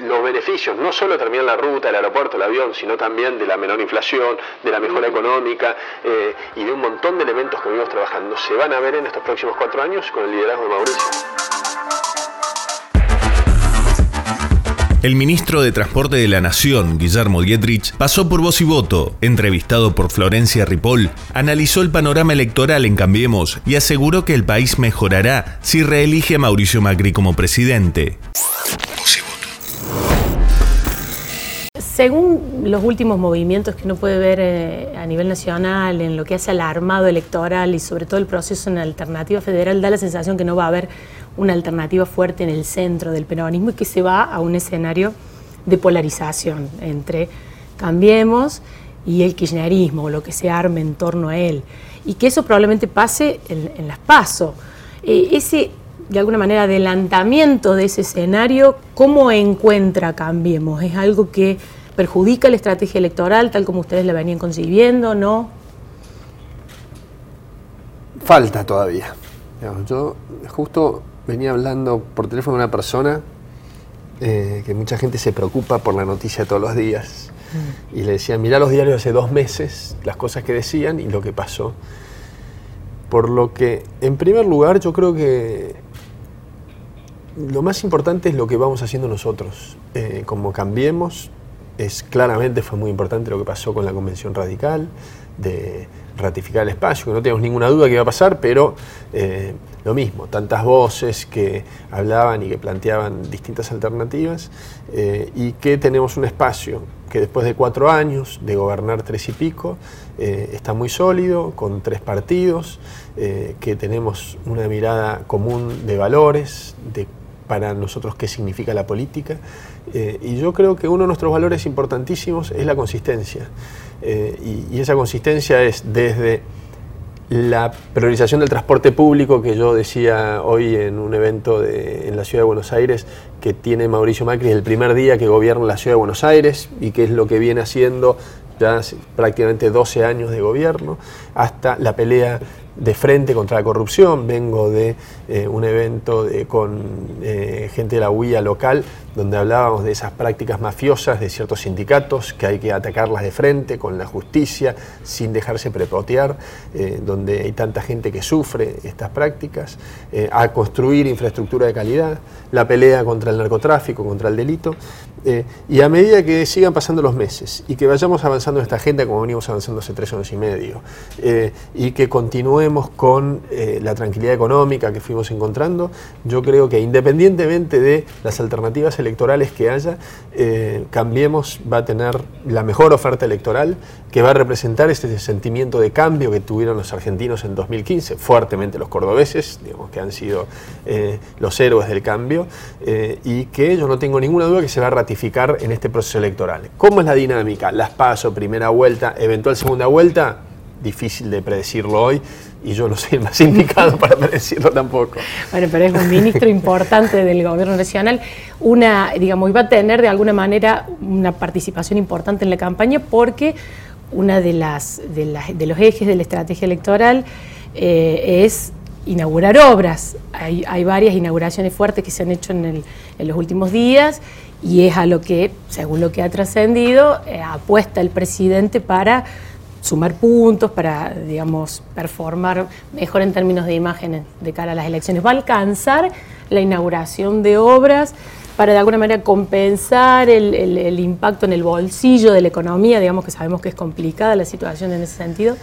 Los beneficios, no solo terminar la ruta, el aeropuerto, el avión, sino también de la menor inflación, de la mejora económica eh, y de un montón de elementos que venimos trabajando, se van a ver en estos próximos cuatro años con el liderazgo de Mauricio. El ministro de Transporte de la Nación, Guillermo Dietrich, pasó por voz y voto. Entrevistado por Florencia Ripoll, analizó el panorama electoral en Cambiemos y aseguró que el país mejorará si reelige a Mauricio Macri como presidente. Según los últimos movimientos que uno puede ver eh, a nivel nacional en lo que hace al armado electoral y sobre todo el proceso en alternativa federal, da la sensación que no va a haber una alternativa fuerte en el centro del peronismo y que se va a un escenario de polarización entre Cambiemos y el kirchnerismo, o lo que se arme en torno a él. Y que eso probablemente pase en, las PASO. Eh, ese, de alguna manera, adelantamiento de ese escenario, ¿cómo encuentra Cambiemos? ¿Es algo que perjudica la estrategia electoral tal como ustedes la venían concibiendo? ¿No? Falta todavía. Yo justo venía hablando por teléfono una persona eh, que mucha gente se preocupa por la noticia todos los días. Mm. Y le decía, mirá los diarios hace dos meses, las cosas que decían y lo que pasó. Por lo que, en primer lugar, yo creo que lo más importante es lo que vamos haciendo nosotros. Eh, como cambiemos, es claramente fue muy importante lo que pasó con la Convención Radical, de ratificar el espacio, que no tenemos ninguna duda que iba a pasar, pero eh, lo mismo, tantas voces que hablaban y que planteaban distintas alternativas, eh, y que tenemos un espacio que después de cuatro años de gobernar tres y pico, eh, está muy sólido, con tres partidos, que tenemos una mirada común de valores, de para nosotros qué significa la política. y yo creo que uno de nuestros valores importantísimos es la consistencia. Eh, y, esa consistencia es desde la priorización del transporte público que yo decía hoy en un evento en la ciudad de Buenos Aires que tiene Mauricio Macri el primer día que gobierna la ciudad de Buenos Aires y que es lo que viene haciendo ya prácticamente 12 años de gobierno, hasta la pelea de frente contra la corrupción, vengo de eh, un evento con eh, gente de la UIA local donde hablábamos de esas prácticas mafiosas de ciertos sindicatos que hay que atacarlas de frente con la justicia sin dejarse prepotear, eh, donde hay tanta gente que sufre estas prácticas, a construir infraestructura de calidad, la pelea contra el narcotráfico, contra el delito, y a medida que sigan pasando los meses y que vayamos avanzando en esta agenda como venimos avanzando hace tres años y medio, y que continúe con eh, la tranquilidad económica que fuimos encontrando, yo creo que independientemente de las alternativas electorales que haya, eh, Cambiemos va a tener la mejor oferta electoral que va a representar este sentimiento de cambio que tuvieron los argentinos en 2015, fuertemente los cordobeses, digamos que han sido eh, los héroes del cambio, y que yo no tengo ninguna duda que se va a ratificar en este proceso electoral. ¿Cómo es la dinámica? Las paso, primera vuelta, eventual segunda vuelta, difícil de predecirlo hoy y yo no soy el más indicado para predecirlo tampoco. Bueno, pero es un ministro importante del gobierno nacional, una, digamos, iba a tener de alguna manera una participación importante en la campaña porque una de las de, los ejes de la estrategia electoral eh, es inaugurar obras. Hay, varias inauguraciones fuertes que se han hecho en, los últimos días y es a lo que, según lo que ha trascendido, eh, apuesta el presidente para sumar puntos, para, digamos, performar mejor en términos de imágenes de cara a las elecciones. Va a alcanzar la inauguración de obras para de alguna manera compensar el, impacto en el bolsillo de la economía, digamos que sabemos que es complicada la situación en ese sentido.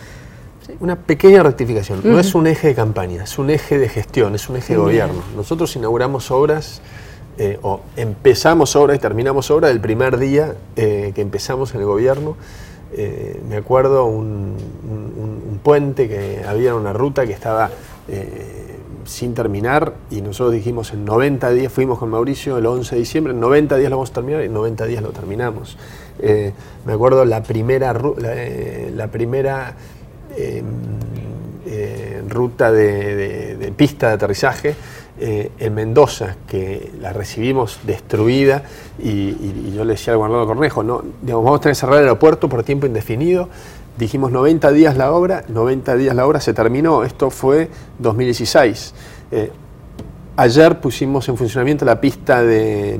Una pequeña rectificación, no es un eje de campaña, es un eje de gestión, es un eje de gobierno. Nosotros inauguramos obras eh, o empezamos obras y terminamos obras el primer día eh, que empezamos en el gobierno. Eh, me acuerdo un, puente que había una ruta que estaba eh, sin terminar y nosotros dijimos en 90 días, fuimos con Mauricio el 11 de diciembre, en 90 días lo vamos a terminar y en 90 días lo terminamos. Eh, me acuerdo la primera, la, primera em, ruta de pista de aterrizaje eh, en Mendoza, que la recibimos destruida, y, yo le decía al gobernador Cornejo, no, vamos a tener que cerrar el aeropuerto por tiempo indefinido, dijimos 90 días la obra, 90 días la obra se terminó, esto fue 2016. Eh, ayer pusimos en funcionamiento la pista de,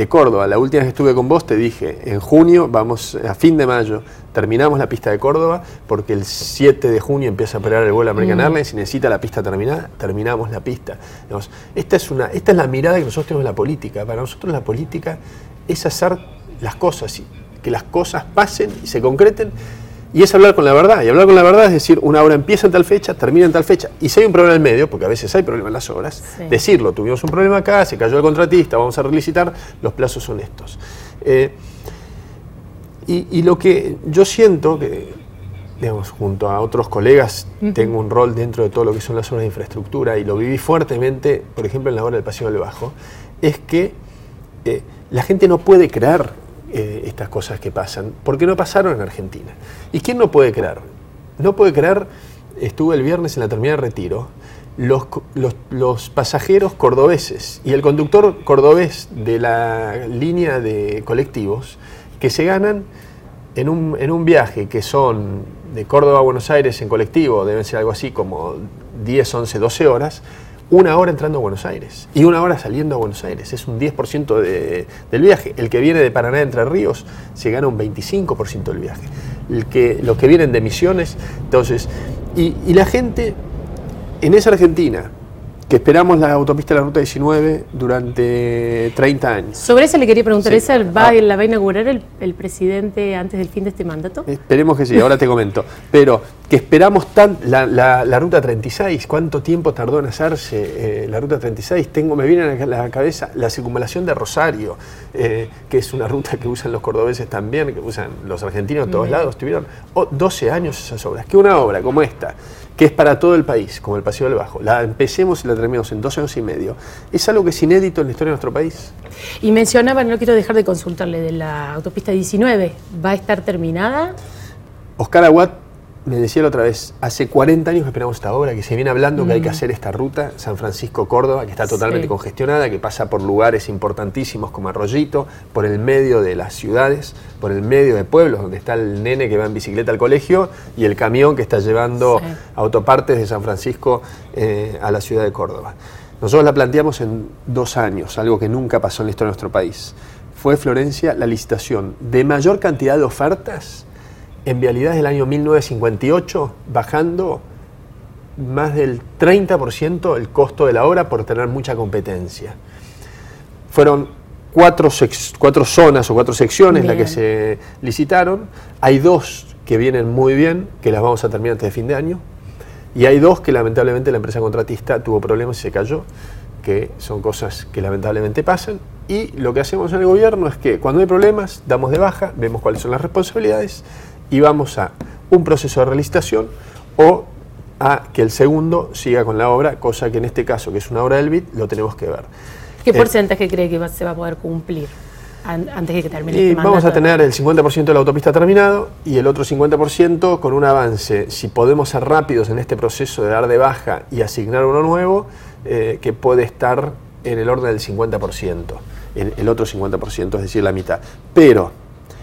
de Córdoba. La última vez que estuve con vos te dije, en junio, vamos a fin de mayo, terminamos la pista de Córdoba porque el 7 de junio empieza a operar el vuelo American Mm. Airlines y necesita la pista terminada, terminamos la pista. Digamos, esta, es una, esta es la mirada que nosotros tenemos en la política. Para nosotros la política es hacer las cosas, y que las cosas pasen y se concreten. Y es hablar con la verdad. Y hablar con la verdad es decir, una obra empieza en tal fecha, termina en tal fecha. Y si hay un problema en el medio, porque a veces hay problemas en las obras, Sí. decirlo, tuvimos un problema acá, se cayó el contratista, vamos a relicitar, los plazos son estos. Eh, y, y lo que yo siento, que digamos, junto a otros colegas, tengo un rol dentro de todo lo que son las obras de infraestructura y lo viví fuertemente, por ejemplo, en la obra del Paseo del Bajo, es que eh, la gente no puede creer eh, estas cosas que pasan, porque no pasaron en Argentina. ¿Y quién no puede creer? No puede creer, estuve el viernes en la terminal de retiro, los, los- los pasajeros cordobeses y el conductor cordobés de la línea de colectivos que se ganan en un, en un viaje que son de Córdoba a Buenos Aires en colectivo, deben ser algo así como 10, 11, 12 horas, una hora entrando a Buenos Aires y una hora saliendo a Buenos Aires. Es un 10% de- del viaje. El que viene de Paraná Entre Ríos se gana un 25% del viaje. El que, los que vienen de Misiones, entonces, y, y la gente en esa Argentina, que esperamos la autopista de la Ruta 19 durante 30 años. Sobre eso le quería preguntar, Sí. ¿esa va, Ah. la va a inaugurar el, el presidente antes del fin de este mandato? Esperemos que sí, ahora te comento. Pero que esperamos tan. La, la- la ruta 36, ¿cuánto tiempo tardó en hacerse eh, la ruta 36? Tengo, me viene a la cabeza la circunvalación de Rosario, eh, que es una ruta que usan los cordobeses también, que usan los argentinos de todos lados. Tuvieron oh, 12 años esas obras. Que una obra como esta, que es para todo el país, como el Paseo del Bajo, la empecemos y la terminemos en 12 años y medio, es algo que es inédito en la historia de nuestro país. Y mencionaba, no quiero dejar de consultarle, de la autopista 19, ¿va a estar terminada? Oscar Aguat me decía la otra vez, hace 40 años que esperamos esta obra, que se viene hablando que hay que hacer esta ruta, San Francisco-Córdoba, que está totalmente Sí. congestionada, que pasa por lugares importantísimos como Arroyito, por el medio de las ciudades, por el medio de pueblos, donde está el nene que va en bicicleta al colegio y el camión que está llevando Sí. autopartes de San Francisco eh, a la ciudad de Córdoba. Nosotros la planteamos en dos años, algo que nunca pasó en la historia de nuestro país. Fue Florencia la licitación de mayor cantidad de ofertas en vialidades del año 1958, bajando más del 30% el costo de la obra por tener mucha competencia. Fueron cuatro, cuatro zonas o cuatro secciones las que se licitaron. Hay dos que vienen muy bien, que las vamos a terminar antes de fin de año. Y hay dos que lamentablemente la empresa contratista tuvo problemas y se cayó, que son cosas que lamentablemente pasan. Y lo que hacemos en el gobierno es que cuando hay problemas, damos de baja, vemos cuáles son las responsabilidades y vamos a un proceso de relicitación o a que el segundo siga con la obra, cosa que en este caso, que es una obra del BID, lo tenemos que ver. ¿Qué Eh, porcentaje cree que va- se va a poder cumplir an- antes de que termine Y este vamos a tener el 50% de la autopista terminado y el otro 50% con un avance, si podemos ser rápidos en este proceso de dar de baja y asignar uno nuevo, eh, que puede estar en el orden del 50%, el, el otro 50%, es decir, la mitad. Pero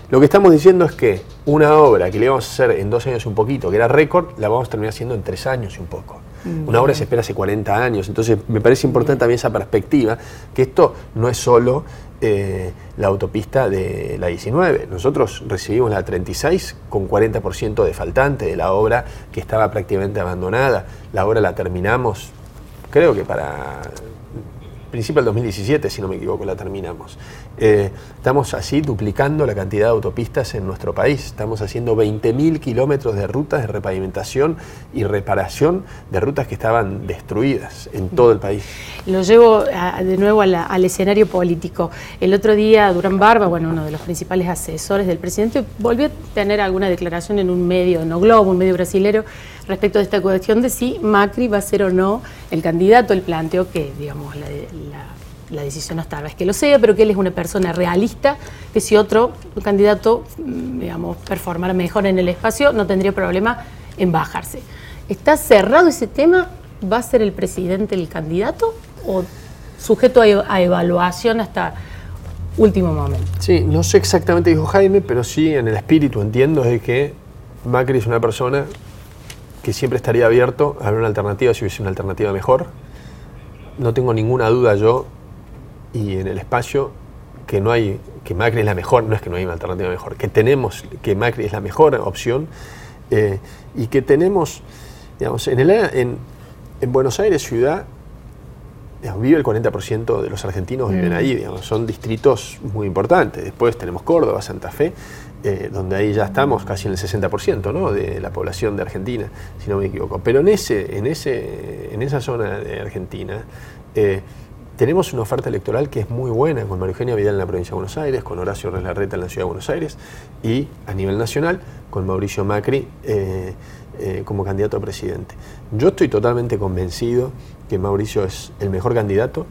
lo que estamos diciendo es que una obra que le íbamos a hacer en dos años y un poquito, que era récord, la vamos a terminar haciendo en tres años y un poco. Una obra se espera hace 40 años, entonces me parece importante también esa perspectiva, que esto no es solo eh, la autopista de la 19. Nosotros recibimos la 36 con 40% de faltante de la obra que estaba prácticamente abandonada. La obra la terminamos, creo que para principio del 2017, si no me equivoco, la terminamos. Eh, estamos así duplicando la cantidad de autopistas en nuestro país. Estamos haciendo 20.000 kilómetros de rutas de repavimentación y reparación de rutas que estaban destruidas en todo el país. Lo llevo a- de nuevo a la- al escenario político. El otro día Durán Barba, bueno, uno de los principales asesores del presidente, volvió a tener alguna declaración en un medio, no Globo, un medio brasilero, respecto de esta cuestión de si Macri va a ser o no el candidato. Él planteó que, digamos, la, la- la decisión está, es que lo sea, pero que él es una persona realista, que si otro candidato, mm, digamos, performara mejor en el espacio, no tendría problema en bajarse. ¿Está cerrado ese tema? ¿Va a ser el presidente el candidato o sujeto a, e- a evaluación hasta último momento? Sí, no sé exactamente dijo Jaime, pero sí en el espíritu entiendo de que Macri es una persona que siempre estaría abierto a ver una alternativa si hubiese una alternativa mejor. no tengo ninguna duda yo y en el espacio que no hay, que Macri es la mejor, no es que no hay una alternativa mejor, que tenemos, que Macri es la mejor opción eh, y que tenemos, digamos, en, el, en, en Buenos Aires ciudad vive el 40% de los argentinos viven mm. ahí, digamos, son distritos muy importantes. Después tenemos Córdoba, Santa Fe, eh, donde ahí ya estamos casi en el 60% ¿no? de la población de Argentina, si no me equivoco. Pero en, ese, en, ese, en esa zona de Argentina eh, tenemos una oferta electoral que es muy buena, con María Eugenia Vidal en la provincia de Buenos Aires, con Horacio Larreta en la ciudad de Buenos Aires y a nivel nacional con Mauricio Macri. Eh, como candidato a presidente. Yo estoy totalmente convencido que Mauricio es el mejor candidato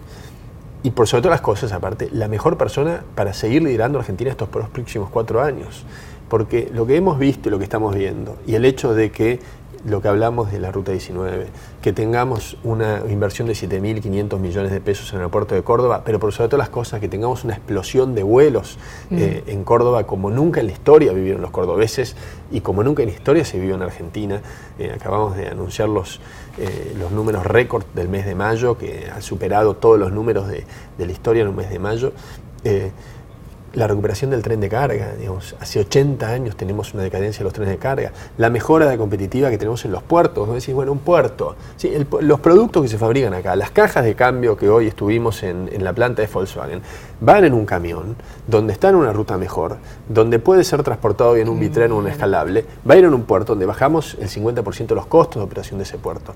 y por sobre todas las cosas, aparte, la mejor persona para seguir liderando a Argentina estos próximos cuatro años. Porque lo que hemos visto y lo que estamos viendo, y el hecho de que lo que hablamos de la Ruta 19, que tengamos una inversión de 7.500 millones de pesos en el aeropuerto de Córdoba, pero por sobre todas las cosas, que tengamos una explosión de vuelos mm. eh, en Córdoba como nunca en la historia vivieron los cordobeses y como nunca en la historia se vivió en Argentina. Eh, acabamos de anunciar los, eh, los números récord del mes de mayo, que han superado todos los números de, de la historia en un mes de mayo la recuperación del tren de carga. Digamos, hace 80 años tenemos una decadencia de los trenes de carga. La mejora de competitiva que tenemos en los puertos. ¿no? Decís, bueno, un puerto. ¿sí? los productos que se fabrican acá, las cajas de cambio que hoy estuvimos en, la planta de Volkswagen, van en un camión, donde está en una ruta mejor, donde puede ser transportado bien un bitren o un escalable, va a ir en un puerto donde bajamos el 50% de los costos de operación de ese puerto.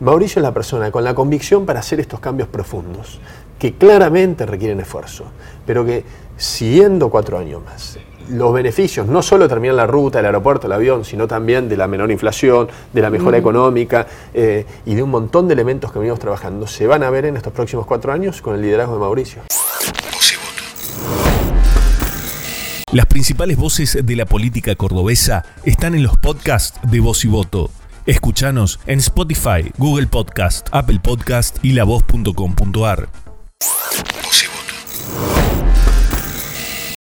Mauricio es la persona con la convicción para hacer estos cambios profundos, que claramente requieren esfuerzo, pero que siguiendo cuatro años más. Los beneficios, no solo terminan la ruta, el aeropuerto, el avión, sino también de la menor inflación, de la mejora económica eh, y de un montón de elementos que venimos trabajando, se van a ver en estos próximos cuatro años con el liderazgo de Mauricio. Las principales voces de la política cordobesa están en los podcasts de Voz y Voto. Escuchanos en Spotify, Google Podcast, Apple Podcast y lavoz.com.ar.